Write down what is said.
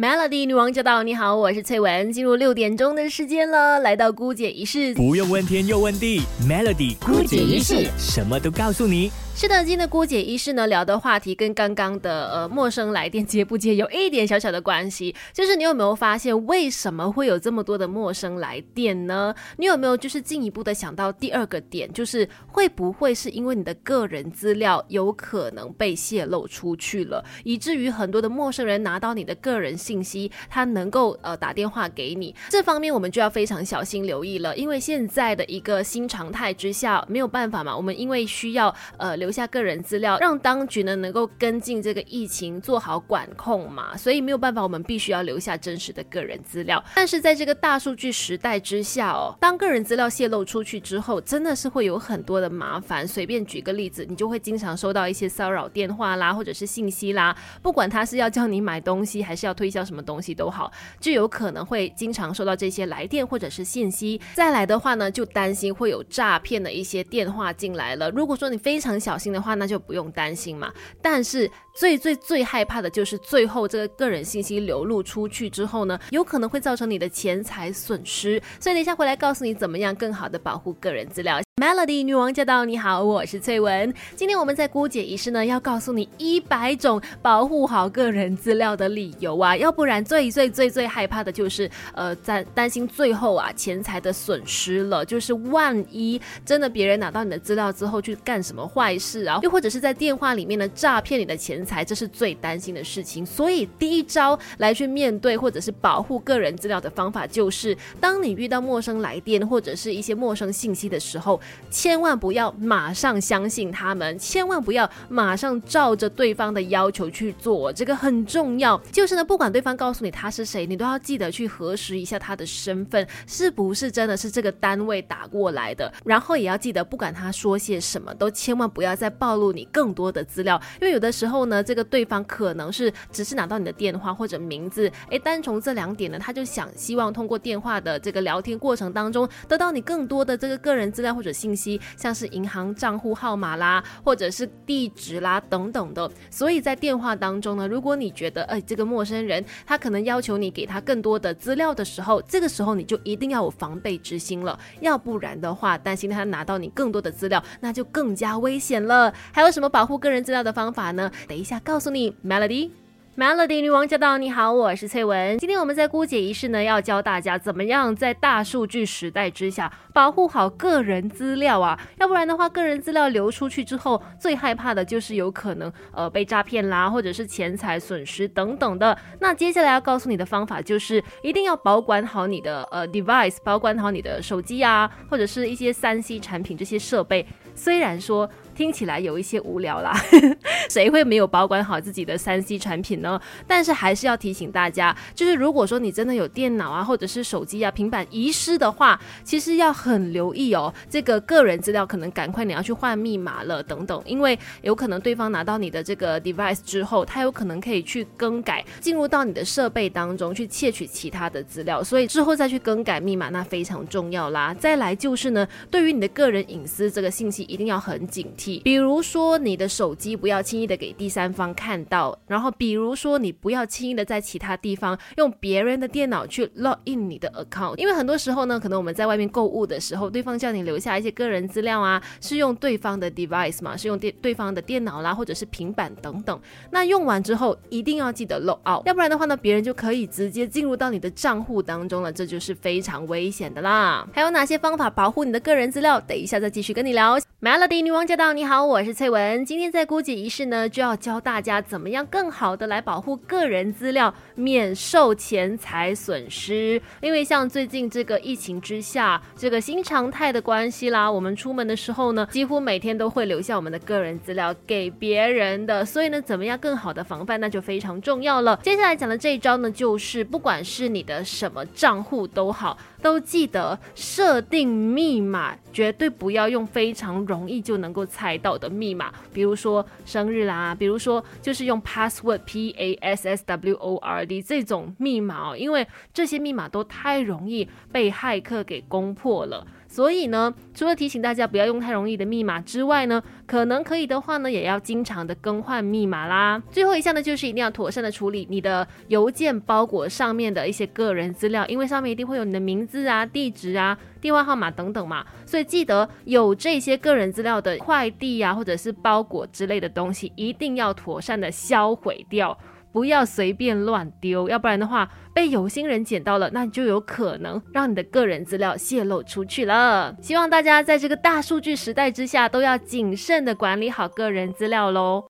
Melody 女王驾到！你好，我是翠文。进入六点钟的时间了，来到姑姐仪式，不用问天又问地，Melody 姑姐仪式什么都告诉你。是的，今天的郭姐医师呢聊的话题跟刚刚的呃陌生来电接不接有一点小小的关系，就是你有没有发现为什么会有这么多的陌生来电呢？你有没有就是进一步的想到第二个点，就是会不会是因为你的个人资料有可能被泄露出去了，以至于很多的陌生人拿到你的个人信息，他能够呃打电话给你？这方面我们就要非常小心留意了，因为现在的一个新常态之下没有办法嘛，我们因为需要呃留。留下个人资料，让当局呢能够跟进这个疫情，做好管控嘛。所以没有办法，我们必须要留下真实的个人资料。但是在这个大数据时代之下哦，当个人资料泄露出去之后，真的是会有很多的麻烦。随便举个例子，你就会经常收到一些骚扰电话啦，或者是信息啦，不管他是要叫你买东西，还是要推销什么东西都好，就有可能会经常收到这些来电或者是信息。再来的话呢，就担心会有诈骗的一些电话进来了。如果说你非常小心的话，那就不用担心嘛。但是最最最害怕的就是最后这个个人信息流露出去之后呢，有可能会造成你的钱财损失。所以等一下回来告诉你怎么样更好的保护个人资料。Melody 女王驾到！你好，我是翠文。今天我们在姑姐仪式呢，要告诉你一百种保护好个人资料的理由啊，要不然最最最最害怕的就是呃，在担心最后啊钱财的损失了，就是万一真的别人拿到你的资料之后去干什么坏事啊，又或者是在电话里面呢诈骗你的钱财，这是最担心的事情。所以第一招来去面对或者是保护个人资料的方法，就是当你遇到陌生来电或者是一些陌生信息的时候。千万不要马上相信他们，千万不要马上照着对方的要求去做，这个很重要。就是呢，不管对方告诉你他是谁，你都要记得去核实一下他的身份是不是真的是这个单位打过来的。然后也要记得，不管他说些什么，都千万不要再暴露你更多的资料，因为有的时候呢，这个对方可能是只是拿到你的电话或者名字，诶，单从这两点呢，他就想希望通过电话的这个聊天过程当中，得到你更多的这个个人资料或者。信息像是银行账户号码啦，或者是地址啦等等的，所以在电话当中呢，如果你觉得哎这个陌生人他可能要求你给他更多的资料的时候，这个时候你就一定要有防备之心了，要不然的话担心他拿到你更多的资料，那就更加危险了。还有什么保护个人资料的方法呢？等一下告诉你，Melody。Melody 女王驾到！你好，我是翠文。今天我们在姑姐仪式呢，要教大家怎么样在大数据时代之下保护好个人资料啊，要不然的话，个人资料流出去之后，最害怕的就是有可能呃被诈骗啦，或者是钱财损失等等的。那接下来要告诉你的方法就是，一定要保管好你的呃 device，保管好你的手机啊，或者是一些三 C 产品这些设备。虽然说。听起来有一些无聊啦，谁会没有保管好自己的三 C 产品呢？但是还是要提醒大家，就是如果说你真的有电脑啊，或者是手机啊、平板遗失的话，其实要很留意哦。这个个人资料可能赶快你要去换密码了等等，因为有可能对方拿到你的这个 device 之后，他有可能可以去更改，进入到你的设备当中去窃取其他的资料，所以之后再去更改密码那非常重要啦。再来就是呢，对于你的个人隐私这个信息一定要很警惕。比如说，你的手机不要轻易的给第三方看到，然后比如说，你不要轻易的在其他地方用别人的电脑去 log in 你的 account，因为很多时候呢，可能我们在外面购物的时候，对方叫你留下一些个人资料啊，是用对方的 device 嘛，是用电对方的电脑啦，或者是平板等等。那用完之后一定要记得 log out，要不然的话呢，别人就可以直接进入到你的账户当中了，这就是非常危险的啦。还有哪些方法保护你的个人资料？等一下再继续跟你聊。Melody 女王驾到！你好，我是翠文。今天在姑姐仪式呢，就要教大家怎么样更好的来保护个人资料，免受钱财损失。因为像最近这个疫情之下，这个新常态的关系啦，我们出门的时候呢，几乎每天都会留下我们的个人资料给别人的。所以呢，怎么样更好的防范，那就非常重要了。接下来讲的这一招呢，就是不管是你的什么账户都好。都记得设定密码，绝对不要用非常容易就能够猜到的密码，比如说生日啦，比如说就是用 password p a s s w o r d 这种密码哦，因为这些密码都太容易被骇客给攻破了。所以呢，除了提醒大家不要用太容易的密码之外呢，可能可以的话呢，也要经常的更换密码啦。最后一项呢，就是一定要妥善的处理你的邮件包裹上面的一些个人资料，因为上面一定会有你的名字啊、地址啊、电话号码等等嘛，所以记得有这些个人资料的快递啊，或者是包裹之类的东西，一定要妥善的销毁掉。不要随便乱丢，要不然的话被有心人捡到了，那就有可能让你的个人资料泄露出去了。希望大家在这个大数据时代之下，都要谨慎的管理好个人资料喽。